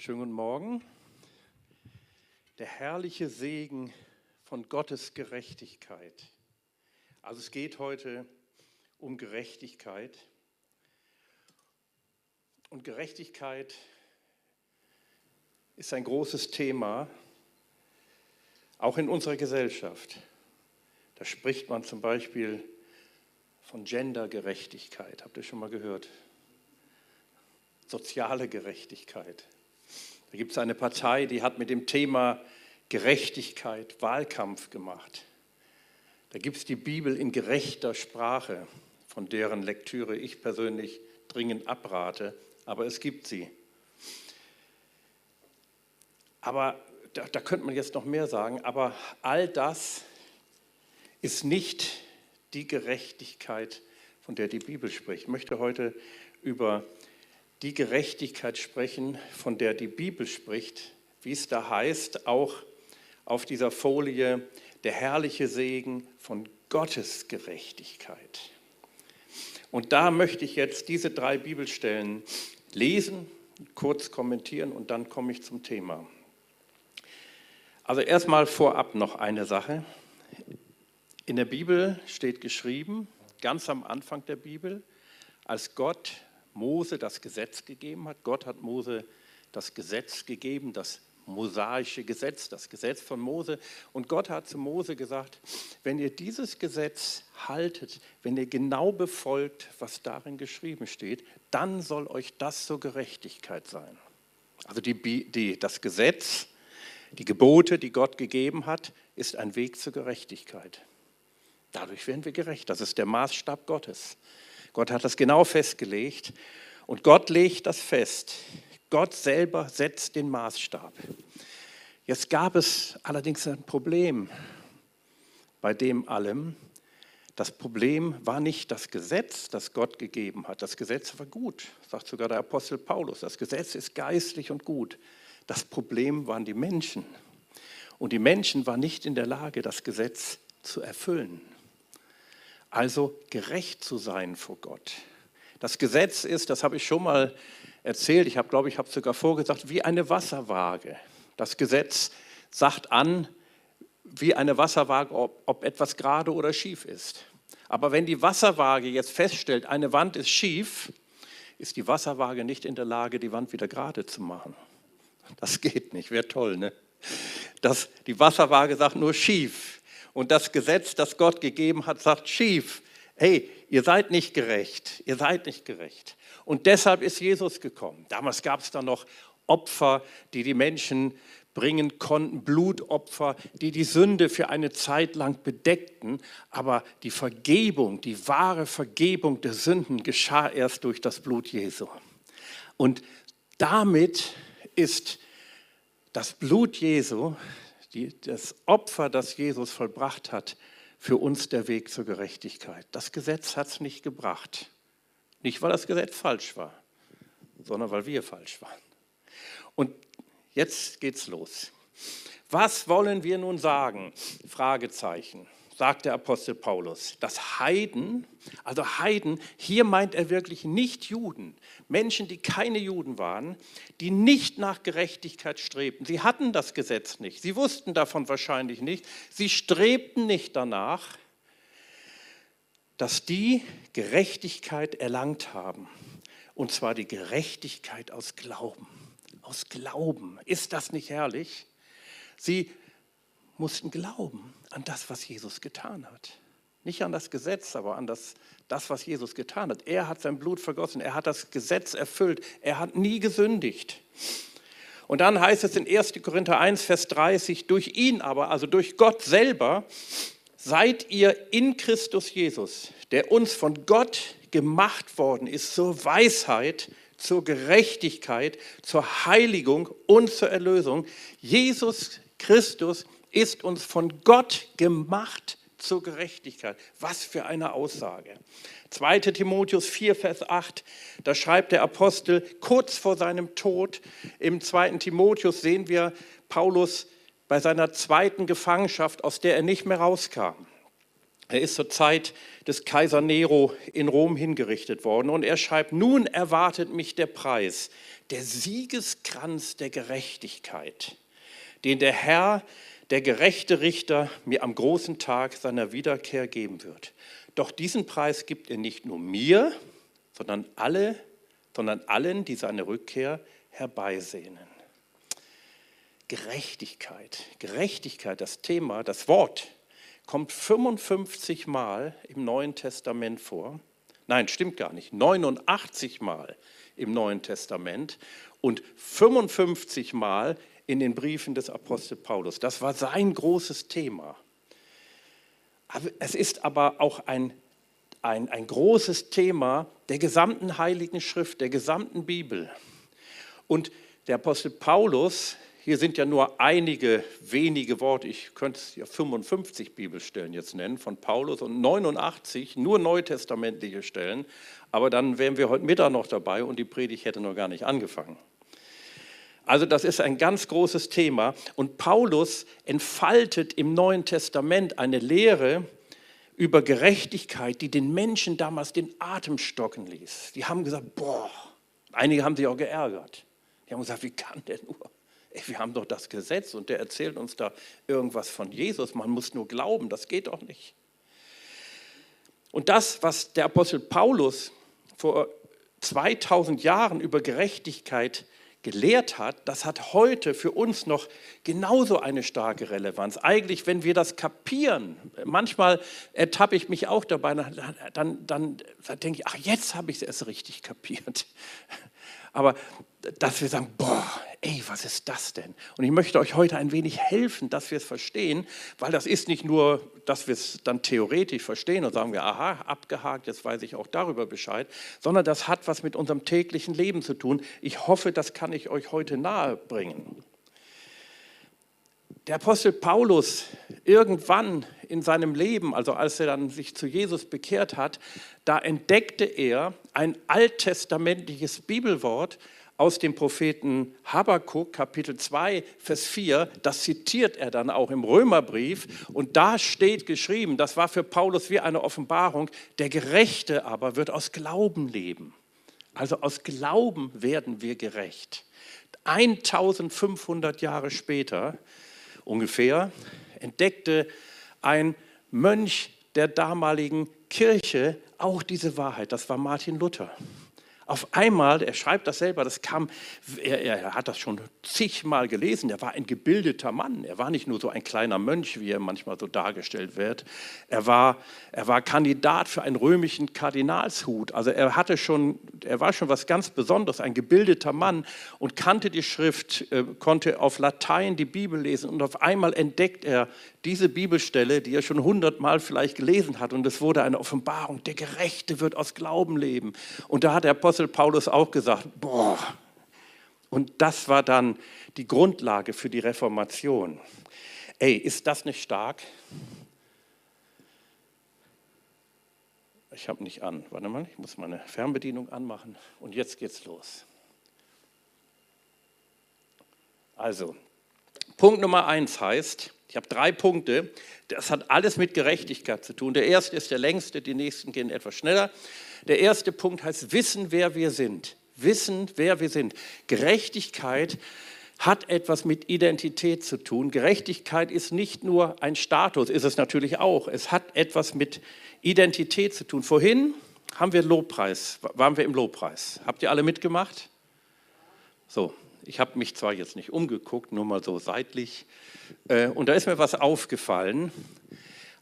Schönen guten Morgen. Der herrliche Segen von Gottes Gerechtigkeit. Also es geht heute um Gerechtigkeit. Und Gerechtigkeit ist ein großes Thema, auch in unserer Gesellschaft. Da spricht man zum Beispiel von Gendergerechtigkeit. Habt ihr schon mal gehört? Soziale Gerechtigkeit. Da gibt es eine Partei, die hat mit dem Thema Gerechtigkeit Wahlkampf gemacht. Da gibt es die Bibel in gerechter Sprache, von deren Lektüre ich persönlich dringend abrate, aber es gibt sie. Aber da, da könnte man jetzt noch mehr sagen, aber all das ist nicht die Gerechtigkeit, von der die Bibel spricht. Ich möchte heute über die Gerechtigkeit sprechen, von der die Bibel spricht, wie es da heißt, auch auf dieser Folie, der herrliche Segen von Gottes Gerechtigkeit. Und da möchte ich jetzt diese drei Bibelstellen lesen, kurz kommentieren und dann komme ich zum Thema. Also erstmal vorab noch eine Sache. In der Bibel steht geschrieben, ganz am Anfang der Bibel, als Gott Mose das Gesetz gegeben hat. Gott hat Mose das Gesetz gegeben, das mosaische Gesetz, das Gesetz von Mose. Und Gott hat zu Mose gesagt, wenn ihr dieses Gesetz haltet, wenn ihr genau befolgt, was darin geschrieben steht, dann soll euch das zur Gerechtigkeit sein. Also die, die, das Gesetz, die Gebote, die Gott gegeben hat, ist ein Weg zur Gerechtigkeit. Dadurch werden wir gerecht. Das ist der Maßstab Gottes. Gott hat das genau festgelegt und Gott legt das fest. Gott selber setzt den Maßstab. Jetzt gab es allerdings ein Problem bei dem allem. Das Problem war nicht das Gesetz, das Gott gegeben hat. Das Gesetz war gut, sagt sogar der Apostel Paulus. Das Gesetz ist geistlich und gut. Das Problem waren die Menschen. Und die Menschen waren nicht in der Lage, das Gesetz zu erfüllen. Also gerecht zu sein vor Gott. Das Gesetz ist, das habe ich schon mal erzählt, ich habe, glaube ich, habe sogar vorgesagt, wie eine Wasserwaage. Das Gesetz sagt an, wie eine Wasserwaage, ob, ob etwas gerade oder schief ist. Aber wenn die Wasserwaage jetzt feststellt, eine Wand ist schief, ist die Wasserwaage nicht in der Lage, die Wand wieder gerade zu machen. Das geht nicht, wäre toll, ne? Das, die Wasserwaage sagt nur schief. Und das Gesetz, das Gott gegeben hat, sagt schief. Hey, ihr seid nicht gerecht, ihr seid nicht gerecht. Und deshalb ist Jesus gekommen. Damals gab es da noch Opfer, die die Menschen bringen konnten, Blutopfer, die die Sünde für eine Zeit lang bedeckten. Aber die Vergebung, die wahre Vergebung der Sünden geschah erst durch das Blut Jesu. Und damit ist das Blut Jesu die, das Opfer, das Jesus vollbracht hat, für uns der Weg zur Gerechtigkeit. Das Gesetz hat es nicht gebracht. Nicht, weil das Gesetz falsch war, sondern weil wir falsch waren. Und jetzt geht's los. Was wollen wir nun sagen? Fragezeichen sagt der Apostel Paulus, dass Heiden, also Heiden, hier meint er wirklich nicht Juden, Menschen, die keine Juden waren, die nicht nach Gerechtigkeit strebten. Sie hatten das Gesetz nicht, sie wussten davon wahrscheinlich nicht, sie strebten nicht danach, dass die Gerechtigkeit erlangt haben. Und zwar die Gerechtigkeit aus Glauben. Aus Glauben. Ist das nicht herrlich? Sie mussten glauben an das, was Jesus getan hat. Nicht an das Gesetz, aber an das, das, was Jesus getan hat. Er hat sein Blut vergossen, er hat das Gesetz erfüllt, er hat nie gesündigt. Und dann heißt es in 1. Korinther 1, Vers 30, durch ihn aber, also durch Gott selber, seid ihr in Christus Jesus, der uns von Gott gemacht worden ist zur Weisheit, zur Gerechtigkeit, zur Heiligung und zur Erlösung. Jesus Christus ist uns von Gott gemacht zur Gerechtigkeit. Was für eine Aussage. 2 Timotheus 4, Vers 8, da schreibt der Apostel kurz vor seinem Tod, im 2. Timotheus sehen wir Paulus bei seiner zweiten Gefangenschaft, aus der er nicht mehr rauskam. Er ist zur Zeit des Kaiser Nero in Rom hingerichtet worden und er schreibt, nun erwartet mich der Preis, der Siegeskranz der Gerechtigkeit, den der Herr, der gerechte Richter, mir am großen Tag seiner Wiederkehr geben wird. Doch diesen Preis gibt er nicht nur mir, sondern, alle, sondern allen, die seine Rückkehr herbeisehnen. Gerechtigkeit, Gerechtigkeit, das Thema, das Wort kommt 55 Mal im Neuen Testament vor. Nein, stimmt gar nicht. 89 Mal im Neuen Testament und 55 Mal in den Briefen des Apostel Paulus. Das war sein großes Thema. Es ist aber auch ein, ein, ein großes Thema der gesamten Heiligen Schrift, der gesamten Bibel. Und der Apostel Paulus hier sind ja nur einige wenige Worte, ich könnte es ja 55 Bibelstellen jetzt nennen von Paulus und 89 nur neutestamentliche Stellen, aber dann wären wir heute Mittag noch dabei und die Predigt hätte noch gar nicht angefangen. Also das ist ein ganz großes Thema und Paulus entfaltet im Neuen Testament eine Lehre über Gerechtigkeit, die den Menschen damals den Atem stocken ließ. Die haben gesagt, boah, einige haben sich auch geärgert. Die haben gesagt, wie kann der nur? wir haben doch das Gesetz und der erzählt uns da irgendwas von Jesus. Man muss nur glauben, das geht doch nicht. Und das, was der Apostel Paulus vor 2000 Jahren über Gerechtigkeit gelehrt hat, das hat heute für uns noch genauso eine starke Relevanz. Eigentlich, wenn wir das kapieren, manchmal ertappe ich mich auch dabei, dann, dann, dann, denke ich, ach, jetzt habe ich es erst richtig kapiert. Aber dass wir sagen, boah, ey, was ist das denn? Und ich möchte euch heute ein wenig helfen, dass wir es verstehen, weil das ist nicht nur, dass wir es dann theoretisch verstehen und sagen wir, aha, abgehakt, jetzt weiß ich auch darüber Bescheid, sondern das hat was mit unserem täglichen Leben zu tun. Ich hoffe, das kann ich euch heute nahe bringen. Der Apostel Paulus irgendwann in seinem Leben, also als er dann sich zu Jesus bekehrt hat, da entdeckte er ein alttestamentliches Bibelwort, aus dem Propheten Habakkuk, Kapitel 2, Vers 4, das zitiert er dann auch im Römerbrief. Und da steht geschrieben, das war für Paulus wie eine Offenbarung, der Gerechte aber wird aus Glauben leben. Also aus Glauben werden wir gerecht. 1500 Jahre später ungefähr entdeckte ein Mönch der damaligen Kirche auch diese Wahrheit. Das war Martin Luther. Auf einmal, er schreibt das selber, das kam, er, er, hat das schon zigmal gelesen, er war ein gebildeter Mann, er war nicht nur so ein kleiner Mönch, wie er manchmal so dargestellt wird, er war, er war Kandidat für einen römischen Kardinalshut, also er, hatte schon, er war schon was ganz Besonderes, ein gebildeter Mann und kannte die Schrift, äh, konnte auf Latein die Bibel lesen und auf einmal entdeckt er diese Bibelstelle, die er schon hundertmal vielleicht gelesen hat und es wurde eine Offenbarung, der Gerechte wird aus Glauben leben. Und da hat der Apostel Apostel Paulus auch gesagt, boah. Und das war dann die Grundlage für die Reformation. Ey, ist das nicht stark? Ich habe nicht an. Warte mal, ich muss meine Fernbedienung anmachen. Und jetzt geht's los. Also, Punkt Nummer eins heißt, ich habe drei Punkte, das hat alles mit Gerechtigkeit zu tun. Der erste ist der längste, die nächsten gehen etwas schneller. Der erste Punkt heißt wissen, wer wir sind. Wissen, wer wir sind. Gerechtigkeit hat etwas mit Identität zu tun. Gerechtigkeit ist nicht nur ein Status, ist es natürlich auch. Es hat etwas mit Identität zu tun. Vorhin haben wir Lobpreis, waren wir im Lobpreis. Habt ihr alle mitgemacht? So, ich habe mich zwar jetzt nicht umgeguckt, nur mal so seitlich. Äh, und da ist mir was aufgefallen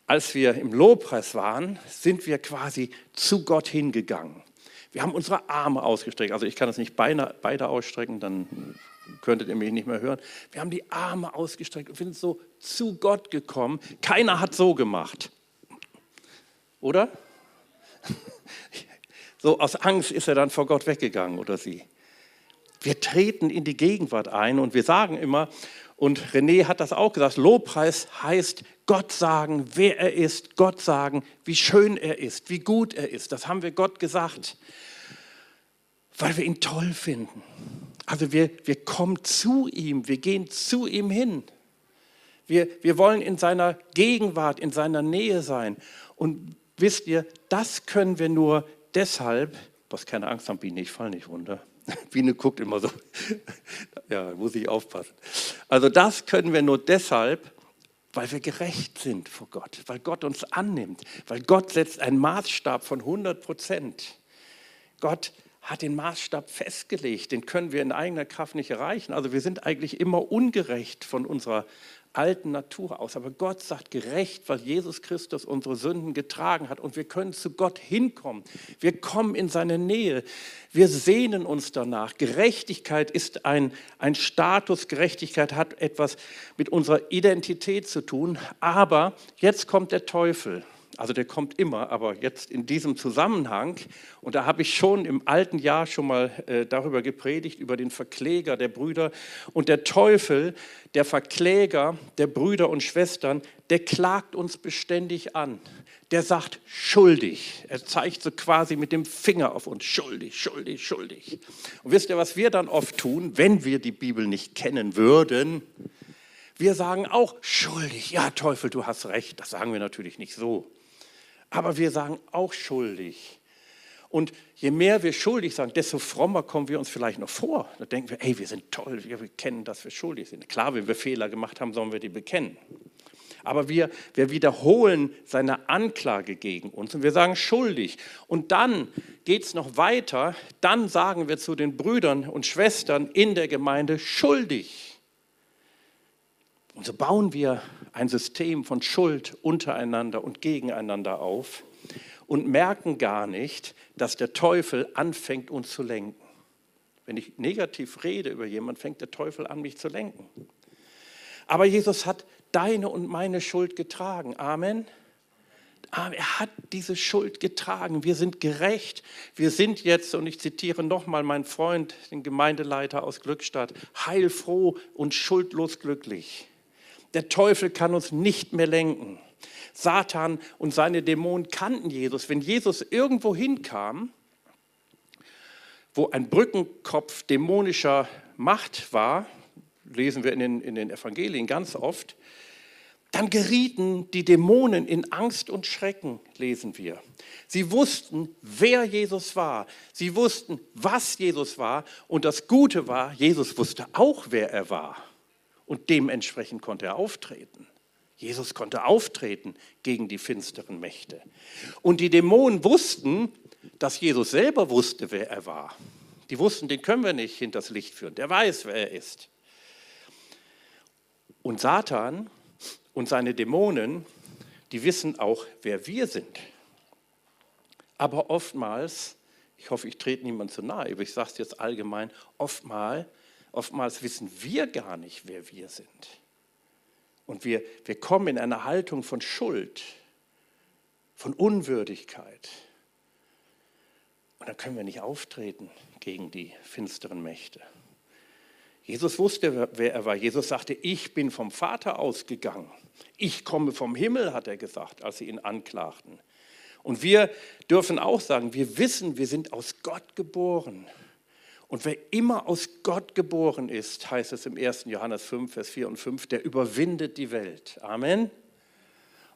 als wir im Lobpreis waren, sind wir quasi zu Gott hingegangen. Wir haben unsere Arme ausgestreckt. Also ich kann das nicht beide, beide ausstrecken, dann könntet ihr mich nicht mehr hören. Wir haben die Arme ausgestreckt und sind so zu Gott gekommen. Keiner hat so gemacht. Oder? So aus Angst ist er dann vor Gott weggegangen oder sie. Wir treten in die Gegenwart ein und wir sagen immer, und René hat das auch gesagt, Lobpreis heißt Gott sagen, wer er ist, Gott sagen, wie schön er ist, wie gut er ist. Das haben wir Gott gesagt, weil wir ihn toll finden. Also wir, wir kommen zu ihm, wir gehen zu ihm hin. Wir, wir wollen in seiner Gegenwart, in seiner Nähe sein. Und wisst ihr, das können wir nur deshalb, hast keine Angst haben, Biene, ich fall nicht runter. Biene guckt immer so. ja, muss ich aufpassen. Also das können wir nur deshalb, weil wir gerecht sind vor Gott, weil Gott uns annimmt, weil Gott setzt einen Maßstab von 100 Prozent. Gott hat den Maßstab festgelegt, den können wir in eigener Kraft nicht erreichen. Also wir sind eigentlich immer ungerecht von unserer alten Natur aus. Aber Gott sagt gerecht, weil Jesus Christus unsere Sünden getragen hat und wir können zu Gott hinkommen. Wir kommen in seine Nähe. Wir sehnen uns danach. Gerechtigkeit ist ein, ein Status. Gerechtigkeit hat etwas mit unserer Identität zu tun. Aber jetzt kommt der Teufel. Also der kommt immer, aber jetzt in diesem Zusammenhang, und da habe ich schon im alten Jahr schon mal äh, darüber gepredigt, über den Verkläger der Brüder. Und der Teufel, der Verkläger der Brüder und Schwestern, der klagt uns beständig an. Der sagt schuldig. Er zeigt so quasi mit dem Finger auf uns, schuldig, schuldig, schuldig. Und wisst ihr, was wir dann oft tun, wenn wir die Bibel nicht kennen würden? Wir sagen auch schuldig. Ja, Teufel, du hast recht. Das sagen wir natürlich nicht so. Aber wir sagen auch schuldig. Und je mehr wir schuldig sagen, desto frommer kommen wir uns vielleicht noch vor. Da denken wir, ey, wir sind toll, wir kennen, dass wir schuldig sind. Klar, wenn wir Fehler gemacht haben, sollen wir die bekennen. Aber wir, wir wiederholen seine Anklage gegen uns und wir sagen schuldig. Und dann geht es noch weiter. Dann sagen wir zu den Brüdern und Schwestern in der Gemeinde schuldig. Und so bauen wir ein System von Schuld untereinander und gegeneinander auf und merken gar nicht, dass der Teufel anfängt, uns zu lenken. Wenn ich negativ rede über jemanden, fängt der Teufel an, mich zu lenken. Aber Jesus hat deine und meine Schuld getragen. Amen. Er hat diese Schuld getragen. Wir sind gerecht. Wir sind jetzt, und ich zitiere nochmal meinen Freund, den Gemeindeleiter aus Glückstadt, heilfroh und schuldlos glücklich. Der Teufel kann uns nicht mehr lenken. Satan und seine Dämonen kannten Jesus. Wenn Jesus irgendwo hinkam, wo ein Brückenkopf dämonischer Macht war, lesen wir in den, in den Evangelien ganz oft, dann gerieten die Dämonen in Angst und Schrecken, lesen wir. Sie wussten, wer Jesus war. Sie wussten, was Jesus war. Und das Gute war, Jesus wusste auch, wer er war. Und dementsprechend konnte er auftreten. Jesus konnte auftreten gegen die finsteren Mächte. Und die Dämonen wussten, dass Jesus selber wusste, wer er war. Die wussten, den können wir nicht hinters Licht führen. Der weiß, wer er ist. Und Satan und seine Dämonen, die wissen auch, wer wir sind. Aber oftmals, ich hoffe, ich trete niemand zu nahe, aber ich sage es jetzt allgemein, oftmals Oftmals wissen wir gar nicht, wer wir sind. Und wir, wir kommen in eine Haltung von Schuld, von Unwürdigkeit. Und dann können wir nicht auftreten gegen die finsteren Mächte. Jesus wusste, wer er war. Jesus sagte, ich bin vom Vater ausgegangen. Ich komme vom Himmel, hat er gesagt, als sie ihn anklagten. Und wir dürfen auch sagen, wir wissen, wir sind aus Gott geboren. Und wer immer aus Gott geboren ist, heißt es im 1. Johannes 5, Vers 4 und 5, der überwindet die Welt. Amen.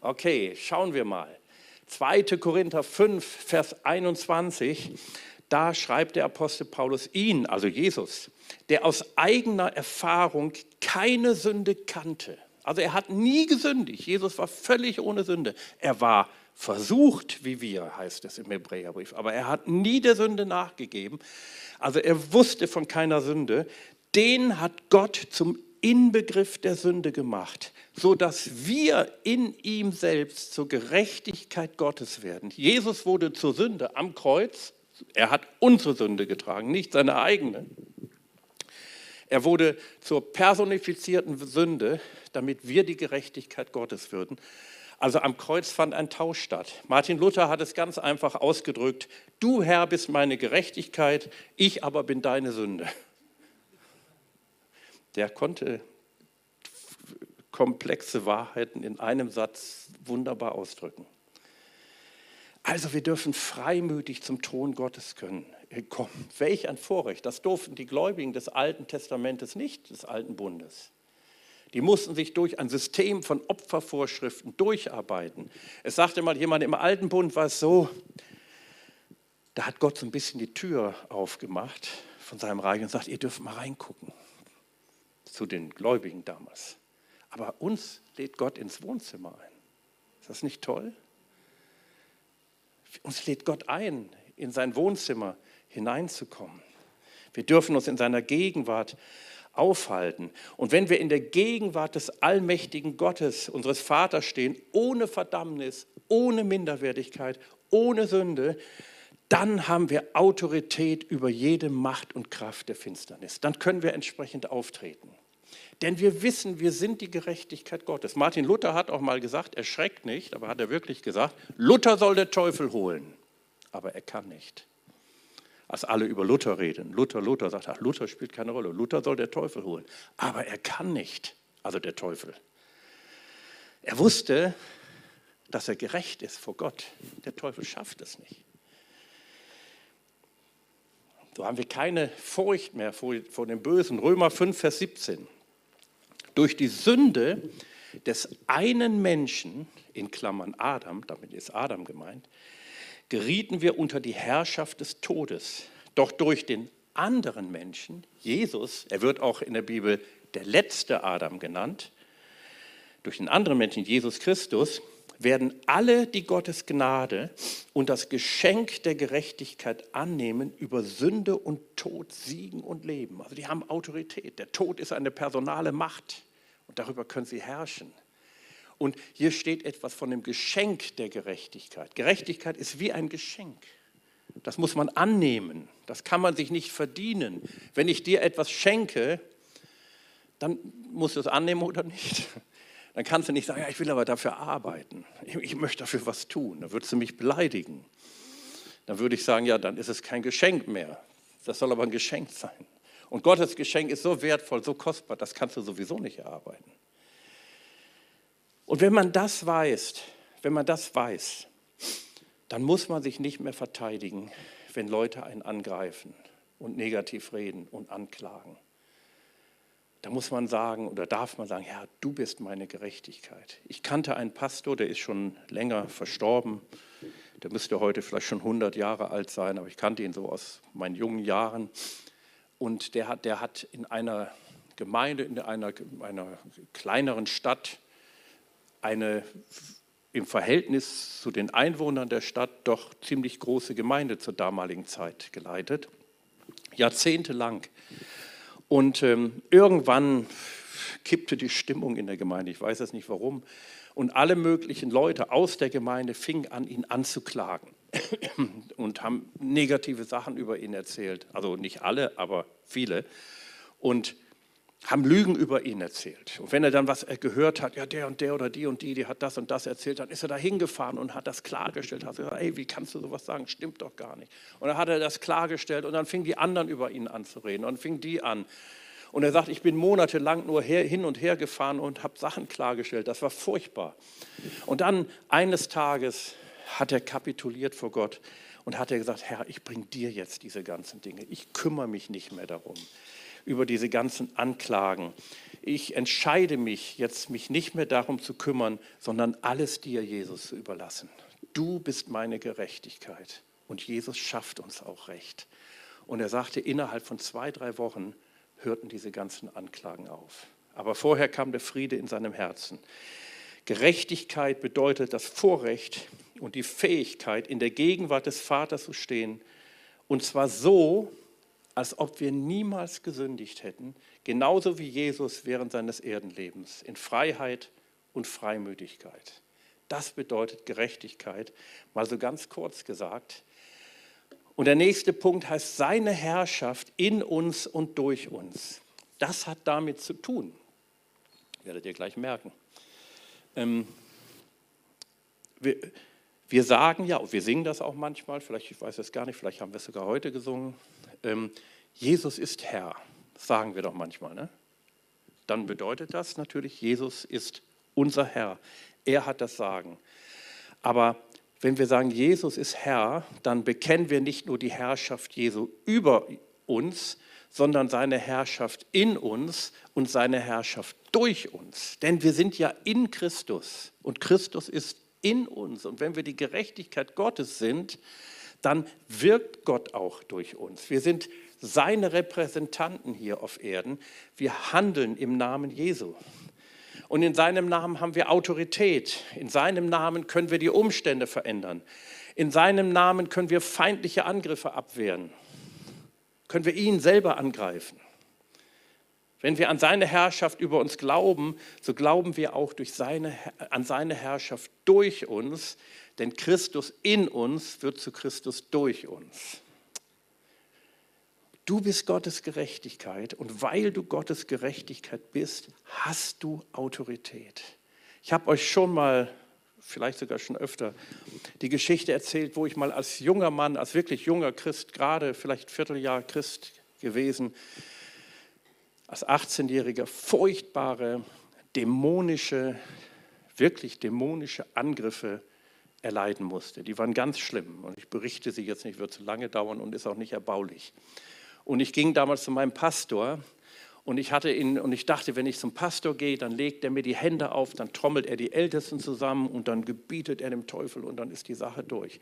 Okay, schauen wir mal. 2. Korinther 5, Vers 21, da schreibt der Apostel Paulus ihn, also Jesus, der aus eigener Erfahrung keine Sünde kannte. Also er hat nie gesündigt. Jesus war völlig ohne Sünde. Er war versucht, wie wir, heißt es im Hebräerbrief, aber er hat nie der Sünde nachgegeben. Also er wusste von keiner Sünde. Den hat Gott zum Inbegriff der Sünde gemacht, so dass wir in ihm selbst zur Gerechtigkeit Gottes werden. Jesus wurde zur Sünde am Kreuz. Er hat unsere Sünde getragen, nicht seine eigene. Er wurde zur personifizierten Sünde, damit wir die Gerechtigkeit Gottes würden. Also am Kreuz fand ein Tausch statt. Martin Luther hat es ganz einfach ausgedrückt, du Herr bist meine Gerechtigkeit, ich aber bin deine Sünde. Der konnte komplexe Wahrheiten in einem Satz wunderbar ausdrücken. Also wir dürfen freimütig zum Thron Gottes können. kommen. Welch ein Vorrecht. Das durften die Gläubigen des Alten Testamentes nicht, des Alten Bundes. Die mussten sich durch ein System von Opfervorschriften durcharbeiten. Es sagte mal jemand, im Alten Bund war es so, da hat Gott so ein bisschen die Tür aufgemacht von seinem Reich und sagt, ihr dürft mal reingucken zu den Gläubigen damals. Aber uns lädt Gott ins Wohnzimmer ein. Ist das nicht toll? Uns lädt Gott ein, in sein Wohnzimmer hineinzukommen. Wir dürfen uns in seiner Gegenwart aufhalten. Und wenn wir in der Gegenwart des allmächtigen Gottes, unseres Vaters stehen, ohne Verdammnis, ohne Minderwertigkeit, ohne Sünde, dann haben wir Autorität über jede Macht und Kraft der Finsternis. Dann können wir entsprechend auftreten. Denn wir wissen, wir sind die Gerechtigkeit Gottes. Martin Luther hat auch mal gesagt, erschreckt nicht, aber hat er wirklich gesagt, Luther soll der Teufel holen, aber er kann nicht. Als alle über Luther reden, Luther, Luther sagt, ach, Luther spielt keine Rolle, Luther soll der Teufel holen, aber er kann nicht, also der Teufel. Er wusste, dass er gerecht ist vor Gott. Der Teufel schafft es nicht. So haben wir keine Furcht mehr vor, vor dem Bösen. Römer 5, Vers 17. Durch die Sünde des einen Menschen, in Klammern Adam, damit ist Adam gemeint, gerieten wir unter die Herrschaft des Todes. Doch durch den anderen Menschen, Jesus, er wird auch in der Bibel der letzte Adam genannt, durch den anderen Menschen, Jesus Christus, werden alle, die Gottes Gnade und das Geschenk der Gerechtigkeit annehmen, über Sünde und Tod siegen und leben. Also die haben Autorität. Der Tod ist eine personale Macht und darüber können sie herrschen. Und hier steht etwas von dem Geschenk der Gerechtigkeit. Gerechtigkeit ist wie ein Geschenk. Das muss man annehmen. Das kann man sich nicht verdienen. Wenn ich dir etwas schenke, dann musst du es annehmen oder nicht dann kannst du nicht sagen, ja, ich will aber dafür arbeiten. Ich, möchte dafür was tun. Dann würdest du mich beleidigen. Dann würde ich sagen, ja, dann ist es kein Geschenk mehr. Das soll aber ein Geschenk sein. Und Gottes Geschenk ist so wertvoll, so kostbar, das kannst du sowieso nicht erarbeiten. Und wenn man das weiß, wenn man das weiß, dann muss man sich nicht mehr verteidigen, wenn Leute einen angreifen und negativ reden und anklagen. Da muss man sagen oder darf man sagen, Herr, du bist meine Gerechtigkeit. Ich kannte einen Pastor, der ist schon länger verstorben. Der müsste heute vielleicht schon 100 Jahre alt sein, aber ich kannte ihn so aus meinen jungen Jahren. Und der hat, der hat in einer Gemeinde, in einer, einer kleineren Stadt, eine im Verhältnis zu den Einwohnern der Stadt doch ziemlich große Gemeinde zur damaligen Zeit geleitet. Jahrzehntelang. Und ähm, irgendwann kippte die Stimmung in der Gemeinde, ich weiß es nicht warum. Und alle möglichen Leute aus der Gemeinde fingen an, ihn anzuklagen und haben negative Sachen über ihn erzählt. Also nicht alle, aber viele. Und haben Lügen über ihn erzählt. Und wenn er dann was gehört hat, ja, der und der oder die und die, die hat das und das erzählt, dann ist er da hingefahren und hat das klargestellt. Hat gesagt, ey, wie kannst du sowas sagen? Stimmt doch gar nicht. Und dann hat er das klargestellt und dann fingen die anderen über ihn an zu reden und fingen die an. Und er sagt, ich bin monatelang nur her, hin und her gefahren und habe Sachen klargestellt. Das war furchtbar. Und dann eines Tages hat er kapituliert vor Gott und hat er gesagt, Herr, ich bringe dir jetzt diese ganzen Dinge. Ich kümmere mich nicht mehr darum über diese ganzen Anklagen. Ich entscheide mich jetzt, mich nicht mehr darum zu kümmern, sondern alles dir, Jesus, zu überlassen. Du bist meine Gerechtigkeit und Jesus schafft uns auch Recht. Und er sagte, innerhalb von zwei, drei Wochen hörten diese ganzen Anklagen auf. Aber vorher kam der Friede in seinem Herzen. Gerechtigkeit bedeutet das Vorrecht und die Fähigkeit, in der Gegenwart des Vaters zu stehen. Und zwar so, als ob wir niemals gesündigt hätten, genauso wie Jesus während seines Erdenlebens, in Freiheit und Freimütigkeit. Das bedeutet Gerechtigkeit, mal so ganz kurz gesagt. Und der nächste Punkt heißt seine Herrschaft in uns und durch uns. Das hat damit zu tun, werdet ihr gleich merken. Ähm, wir, wir sagen ja, wir singen das auch manchmal, vielleicht, ich weiß es gar nicht, vielleicht haben wir es sogar heute gesungen, ähm, Jesus ist Herr, sagen wir doch manchmal. Ne? Dann bedeutet das natürlich, Jesus ist unser Herr. Er hat das Sagen. Aber wenn wir sagen, Jesus ist Herr, dann bekennen wir nicht nur die Herrschaft Jesu über uns, sondern seine Herrschaft in uns und seine Herrschaft durch uns. Denn wir sind ja in Christus und Christus ist in uns. Und wenn wir die Gerechtigkeit Gottes sind, dann wirkt Gott auch durch uns. Wir sind seine Repräsentanten hier auf Erden. Wir handeln im Namen Jesu. Und in seinem Namen haben wir Autorität. In seinem Namen können wir die Umstände verändern. In seinem Namen können wir feindliche Angriffe abwehren. Können wir ihn selber angreifen. Wenn wir an seine Herrschaft über uns glauben, so glauben wir auch seine, an seine Herrschaft durch uns, denn Christus in uns wird zu Christus durch uns. Du bist Gottes Gerechtigkeit und weil du Gottes Gerechtigkeit bist, hast du Autorität. Ich habe euch schon mal, vielleicht sogar schon öfter, die Geschichte erzählt, wo ich mal als junger Mann, als wirklich junger Christ, gerade vielleicht Vierteljahr Christ gewesen, als 18-Jähriger furchtbare, dämonische, wirklich dämonische Angriffe erleiden musste. Die waren ganz schlimm und ich berichte sie jetzt nicht, wird zu lange dauern und ist auch nicht erbaulich. Und ich ging damals zu meinem Pastor und ich, hatte ihn, und ich dachte, wenn ich zum Pastor gehe, dann legt er mir die Hände auf, dann trommelt er die Ältesten zusammen und dann gebietet er dem Teufel und dann ist die Sache durch.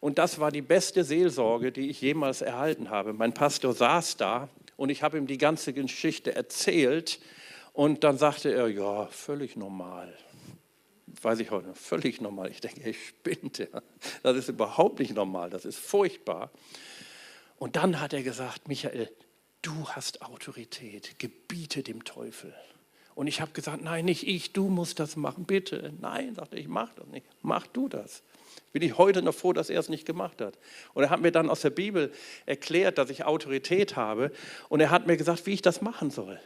Und das war die beste Seelsorge, die ich jemals erhalten habe. Mein Pastor saß da und ich habe ihm die ganze Geschichte erzählt und dann sagte er, ja, völlig normal. Weiß ich heute, völlig normal. Ich denke, ich spinnt. Das ist überhaupt nicht normal, das ist furchtbar. Und dann hat er gesagt, Michael, du hast Autorität, gebiete dem Teufel. Und ich habe gesagt, nein, nicht ich, du musst das machen, bitte. Nein, sagte ich, mach das nicht, mach du das bin ich heute noch froh, dass er es nicht gemacht hat. Und er hat mir dann aus der Bibel erklärt, dass ich Autorität habe. Und er hat mir gesagt, wie ich das machen soll.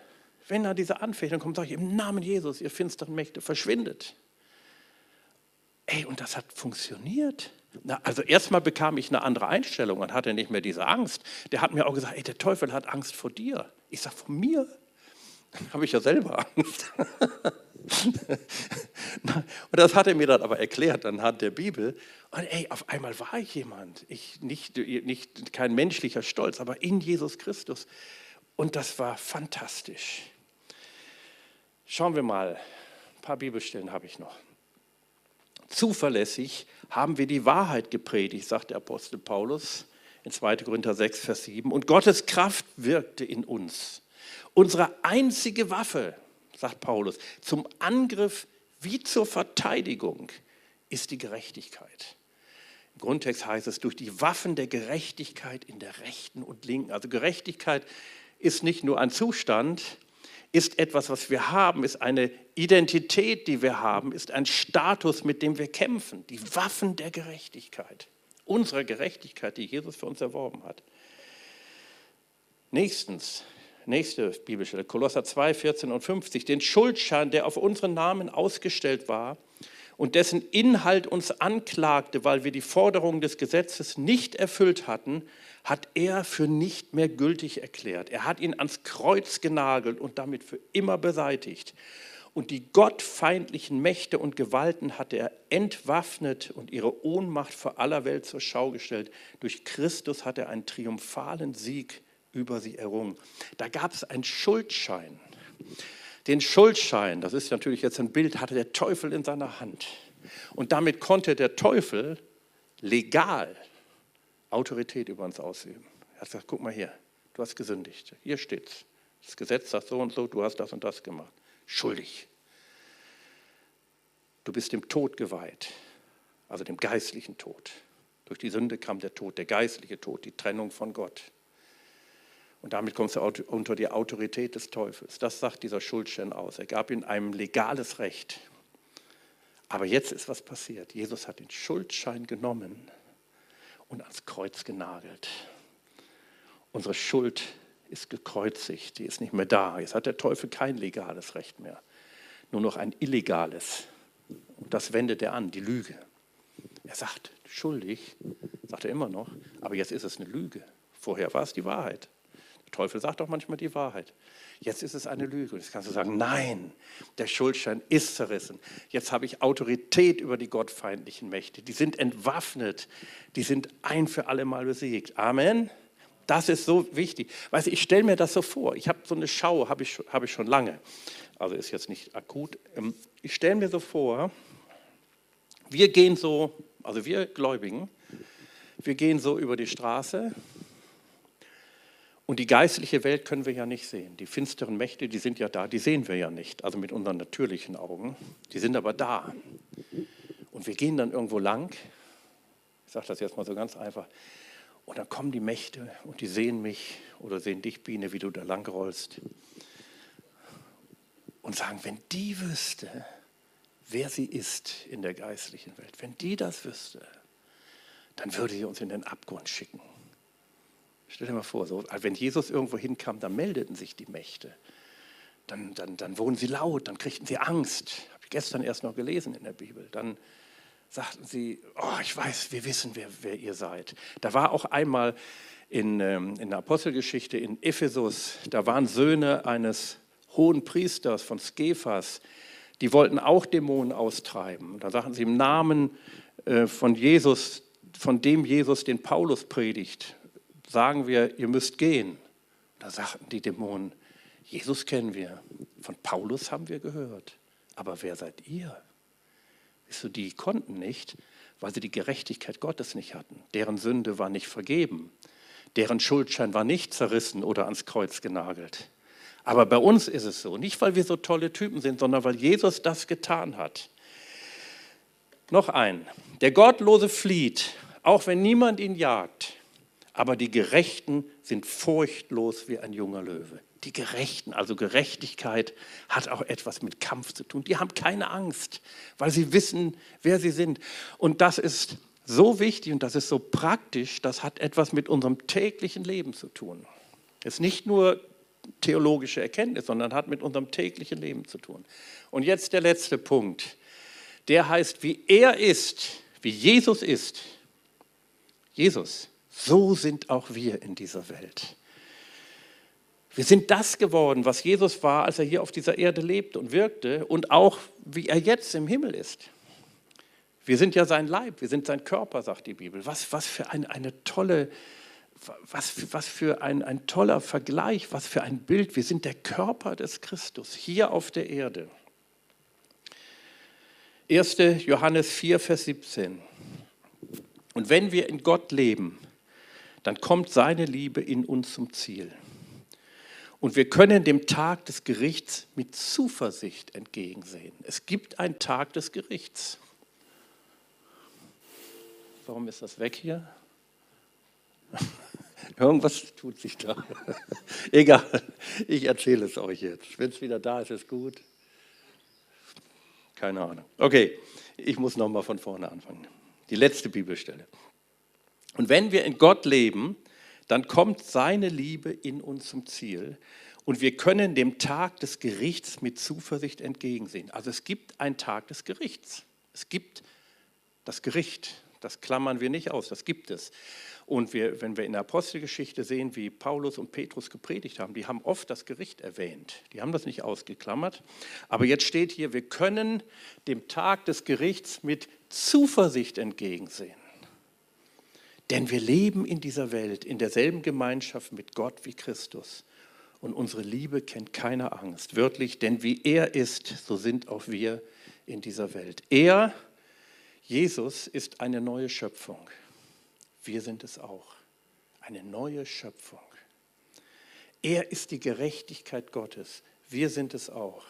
Wenn da diese Anfechtung kommt, sage ich, im Namen Jesus, ihr finsteren Mächte, verschwindet. Ey, und das hat funktioniert. Na, also erstmal bekam ich eine andere Einstellung und hatte nicht mehr diese Angst. Der hat mir auch gesagt, ey, der Teufel hat Angst vor dir. Ich sage, vor mir? Habe ich ja selber Angst. und das hat er mir dann aber erklärt anhand der Bibel. Und ey, auf einmal war ich jemand. Ich, nicht, nicht, kein menschlicher Stolz, aber in Jesus Christus. Und das war fantastisch. Schauen wir mal, ein paar Bibelstellen habe ich noch. Zuverlässig haben wir die Wahrheit gepredigt, sagt der Apostel Paulus in 2. Korinther 6, Vers 7. Und Gottes Kraft wirkte in uns. Unsere einzige Waffe, sagt Paulus, zum Angriff wie zur Verteidigung ist die Gerechtigkeit. Im Grundtext heißt es, durch die Waffen der Gerechtigkeit in der rechten und linken. Also Gerechtigkeit ist nicht nur ein Zustand, ist etwas, was wir haben, ist eine Identität, die wir haben, ist ein Status, mit dem wir kämpfen. Die Waffen der Gerechtigkeit, unserer Gerechtigkeit, die Jesus für uns erworben hat. Nächstens, Nächste Bibelstelle, Kolosser 2, 14 und 50. Den Schuldschein, der auf unseren Namen ausgestellt war und dessen Inhalt uns anklagte, weil wir die Forderungen des Gesetzes nicht erfüllt hatten, hat er für nicht mehr gültig erklärt. Er hat ihn ans Kreuz genagelt und damit für immer beseitigt. Und die gottfeindlichen Mächte und Gewalten hat er entwaffnet und ihre Ohnmacht vor aller Welt zur Schau gestellt. Durch Christus hat er einen triumphalen Sieg über sie errungen. Da gab es einen Schuldschein. Den Schuldschein, das ist natürlich jetzt ein Bild, hatte der Teufel in seiner Hand. Und damit konnte der Teufel legal Autorität über uns ausüben. Er hat gesagt, guck mal hier, du hast gesündigt. Hier steht's. Das Gesetz sagt so und so, du hast das und das gemacht. Schuldig. Du bist dem Tod geweiht, also dem geistlichen Tod. Durch die Sünde kam der Tod, der geistliche Tod, die Trennung von Gott. Und damit kommst du unter die Autorität des Teufels. Das sagt dieser Schuldschein aus. Er gab ihm ein legales Recht. Aber jetzt ist was passiert. Jesus hat den Schuldschein genommen und ans Kreuz genagelt. Unsere Schuld ist gekreuzigt, die ist nicht mehr da. Jetzt hat der Teufel kein legales Recht mehr, nur noch ein illegales. Und das wendet er an, die Lüge. Er sagt, schuldig, sagt er immer noch, aber jetzt ist es eine Lüge. Vorher war es die Wahrheit. Der Teufel sagt auch manchmal die Wahrheit. Jetzt ist es eine Lüge. Jetzt kannst du sagen, nein, der Schuldschein ist zerrissen. Jetzt habe ich Autorität über die gottfeindlichen Mächte. Die sind entwaffnet. Die sind ein für alle Mal besiegt. Amen. das ist so wichtig. Weißt du, ich stelle mir das so vor. Ich habe so eine Schau, habe ich, hab ich schon lange. Also ist jetzt nicht akut. Ähm, ich stelle mir so vor, wir gehen so, also wir Gläubigen, wir gehen so über die Straße und die geistliche Welt können wir ja nicht sehen. Die finsteren Mächte, die sind ja da, die sehen wir ja nicht, also mit unseren natürlichen Augen. Die sind aber da. Und wir gehen dann irgendwo lang, ich sage das jetzt mal so ganz einfach, und dann kommen die Mächte und die sehen mich oder sehen dich, Biene, wie du da lang rollst und sagen, wenn die wüsste, wer sie ist in der geistlichen Welt, wenn die das wüsste, dann würde sie uns in den Abgrund schicken. Stell dir mal vor, so, wenn Jesus irgendwo hinkam, dann meldeten sich die Mächte. Dann, dann, dann wurden sie laut, dann kriegten sie Angst. Habe ich gestern erst noch gelesen in der Bibel. Dann sagten sie, oh, ich weiß, wir wissen, wer, wer ihr seid. Da war auch einmal in, ähm, in der Apostelgeschichte in Ephesus, da waren Söhne eines hohen Priesters von Skephas, die wollten auch Dämonen austreiben. Da sagten sie im Namen äh, von Jesus, von dem Jesus den Paulus predigt, sagen wir, ihr müsst gehen. Da sagten die Dämonen, Jesus kennen wir, von Paulus haben wir gehört, aber wer seid ihr? Wisst du, die konnten nicht, weil sie die Gerechtigkeit Gottes nicht hatten. Deren Sünde war nicht vergeben, deren Schuldschein war nicht zerrissen oder ans Kreuz genagelt. Aber bei uns ist es so, nicht weil wir so tolle Typen sind, sondern weil Jesus das getan hat. Noch ein, der Gottlose flieht, auch wenn niemand ihn jagt, aber die Gerechten sind furchtlos wie ein junger Löwe. Die Gerechten, also Gerechtigkeit, hat auch etwas mit Kampf zu tun. Die haben keine Angst, weil sie wissen, wer sie sind. Und das ist so wichtig und das ist so praktisch, das hat etwas mit unserem täglichen Leben zu tun. Es ist nicht nur theologische Erkenntnis, sondern hat mit unserem täglichen Leben zu tun. Und jetzt der letzte Punkt. Der heißt, wie er ist, wie Jesus ist. Jesus, so sind auch wir in dieser Welt. Wir sind das geworden, was Jesus war, als er hier auf dieser Erde lebte und wirkte und auch wie er jetzt im Himmel ist. Wir sind ja sein Leib, wir sind sein Körper, sagt die Bibel. Was, was für ein, eine tolle was, was für ein, ein toller Vergleich, was für ein Bild. Wir sind der Körper des Christus hier auf der Erde. 1. Johannes 4, Vers 17. Und wenn wir in Gott leben, dann kommt seine Liebe in uns zum Ziel. Und wir können dem Tag des Gerichts mit Zuversicht entgegensehen. Es gibt einen Tag des Gerichts. Warum ist das weg hier? Irgendwas tut sich da. Egal, ich erzähle es euch jetzt. Wenn es wieder da ist, ist gut. Keine Ahnung. Okay, ich muss nochmal von vorne anfangen. Die letzte Bibelstelle. Und wenn wir in Gott leben, dann kommt seine Liebe in uns zum Ziel und wir können dem Tag des Gerichts mit Zuversicht entgegensehen. Also es gibt einen Tag des Gerichts. Es gibt das Gericht. Das klammern wir nicht aus, das gibt es. Und wir, wenn wir in der Apostelgeschichte sehen, wie Paulus und Petrus gepredigt haben, die haben oft das Gericht erwähnt. Die haben das nicht ausgeklammert. Aber jetzt steht hier, wir können dem Tag des Gerichts mit Zuversicht entgegensehen. Denn wir leben in dieser Welt, in derselben Gemeinschaft mit Gott wie Christus. Und unsere Liebe kennt keine Angst. Wörtlich, denn wie er ist, so sind auch wir in dieser Welt. Er, Jesus, ist eine neue Schöpfung. Wir sind es auch. Eine neue Schöpfung. Er ist die Gerechtigkeit Gottes. Wir sind es auch.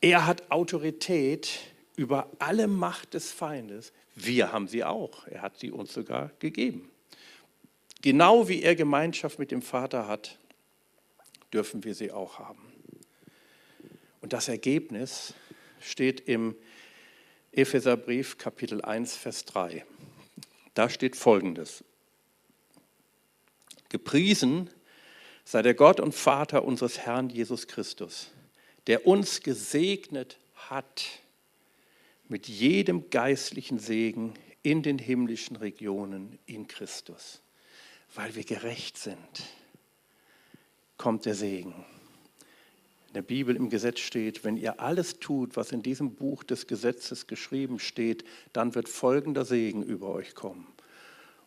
Er hat Autorität über alle Macht des Feindes. Wir haben sie auch. Er hat sie uns sogar gegeben. Genau wie er Gemeinschaft mit dem Vater hat, dürfen wir sie auch haben. Und das Ergebnis steht im Epheserbrief Kapitel 1, Vers 3. Da steht Folgendes. Gepriesen sei der Gott und Vater unseres Herrn Jesus Christus, der uns gesegnet hat mit jedem geistlichen Segen in den himmlischen Regionen in Christus. Weil wir gerecht sind, kommt der Segen. In der Bibel im Gesetz steht, wenn ihr alles tut, was in diesem Buch des Gesetzes geschrieben steht, dann wird folgender Segen über euch kommen.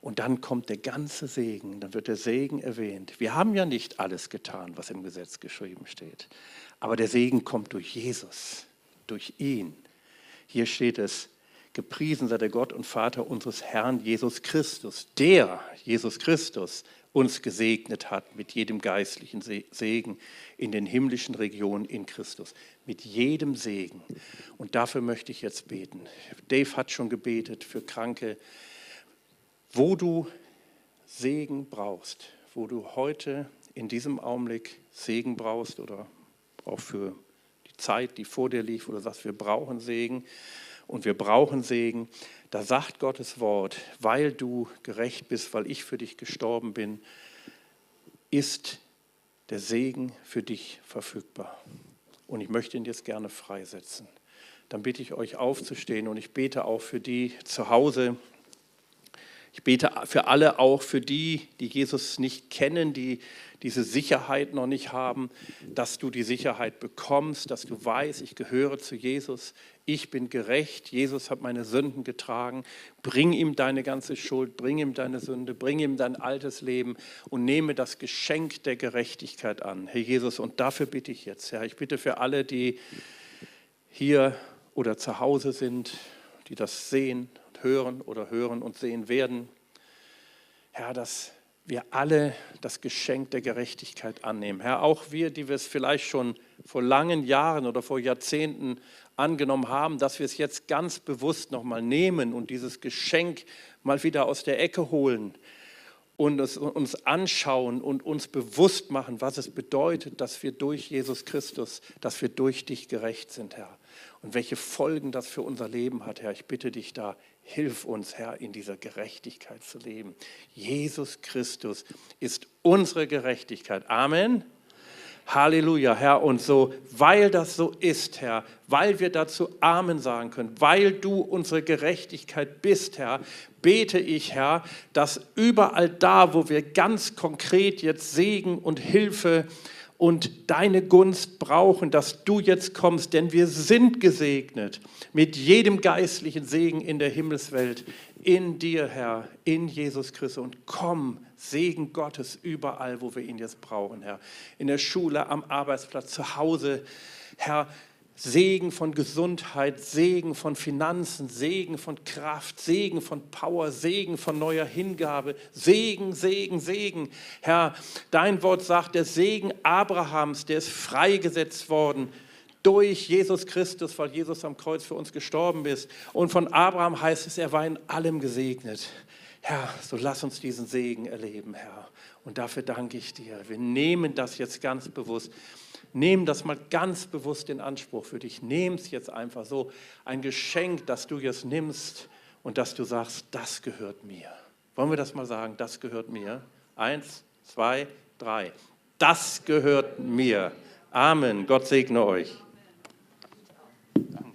Und dann kommt der ganze Segen, dann wird der Segen erwähnt. Wir haben ja nicht alles getan, was im Gesetz geschrieben steht. Aber der Segen kommt durch Jesus, durch ihn. Hier steht es, gepriesen sei der Gott und Vater unseres Herrn Jesus Christus, der Jesus Christus uns gesegnet hat mit jedem geistlichen Segen in den himmlischen Regionen in Christus. Mit jedem Segen. Und dafür möchte ich jetzt beten. Dave hat schon gebetet für Kranke wo du Segen brauchst, wo du heute in diesem Augenblick Segen brauchst oder auch für Zeit, die vor dir liegt, wo du sagst, wir brauchen Segen und wir brauchen Segen, da sagt Gottes Wort, weil du gerecht bist, weil ich für dich gestorben bin, ist der Segen für dich verfügbar. Und ich möchte ihn jetzt gerne freisetzen. Dann bitte ich euch aufzustehen und ich bete auch für die zu Hause, ich bete für alle, auch für die, die Jesus nicht kennen, die diese Sicherheit noch nicht haben, dass du die Sicherheit bekommst, dass du weißt, ich gehöre zu Jesus, ich bin gerecht, Jesus hat meine Sünden getragen. Bring ihm deine ganze Schuld, bring ihm deine Sünde, bring ihm dein altes Leben und nehme das Geschenk der Gerechtigkeit an, Herr Jesus. Und dafür bitte ich jetzt, Herr. Ich bitte für alle, die hier oder zu Hause sind, die das sehen hören oder hören und sehen werden. Herr, dass wir alle das Geschenk der Gerechtigkeit annehmen. Herr, auch wir, die wir es vielleicht schon vor langen Jahren oder vor Jahrzehnten angenommen haben, dass wir es jetzt ganz bewusst nochmal nehmen und dieses Geschenk mal wieder aus der Ecke holen und es uns anschauen und uns bewusst machen, was es bedeutet, dass wir durch Jesus Christus, dass wir durch dich gerecht sind, Herr. Und welche Folgen das für unser Leben hat, Herr. Ich bitte dich da, hilf uns, Herr, in dieser Gerechtigkeit zu leben. Jesus Christus ist unsere Gerechtigkeit. Amen. Halleluja, Herr. Und so, weil das so ist, Herr, weil wir dazu Amen sagen können, weil du unsere Gerechtigkeit bist, Herr, bete ich, Herr, dass überall da, wo wir ganz konkret jetzt Segen und Hilfe und deine Gunst brauchen, dass du jetzt kommst, denn wir sind gesegnet mit jedem geistlichen Segen in der Himmelswelt, in dir, Herr, in Jesus Christus. Und komm, Segen Gottes überall, wo wir ihn jetzt brauchen, Herr. In der Schule, am Arbeitsplatz, zu Hause, Herr. Segen von Gesundheit, Segen von Finanzen, Segen von Kraft, Segen von Power, Segen von neuer Hingabe, Segen, Segen, Segen. Herr, dein Wort sagt, der Segen Abrahams, der ist freigesetzt worden durch Jesus Christus, weil Jesus am Kreuz für uns gestorben ist. Und von Abraham heißt es, er war in allem gesegnet. Herr, so lass uns diesen Segen erleben, Herr. Und dafür danke ich dir. Wir nehmen das jetzt ganz bewusst. Nimm das mal ganz bewusst in Anspruch für dich. Nimm es jetzt einfach so. Ein Geschenk, das du jetzt nimmst und dass du sagst, das gehört mir. Wollen wir das mal sagen? Das gehört mir. Eins, zwei, drei. Das gehört mir. Amen. Gott segne euch. Danke.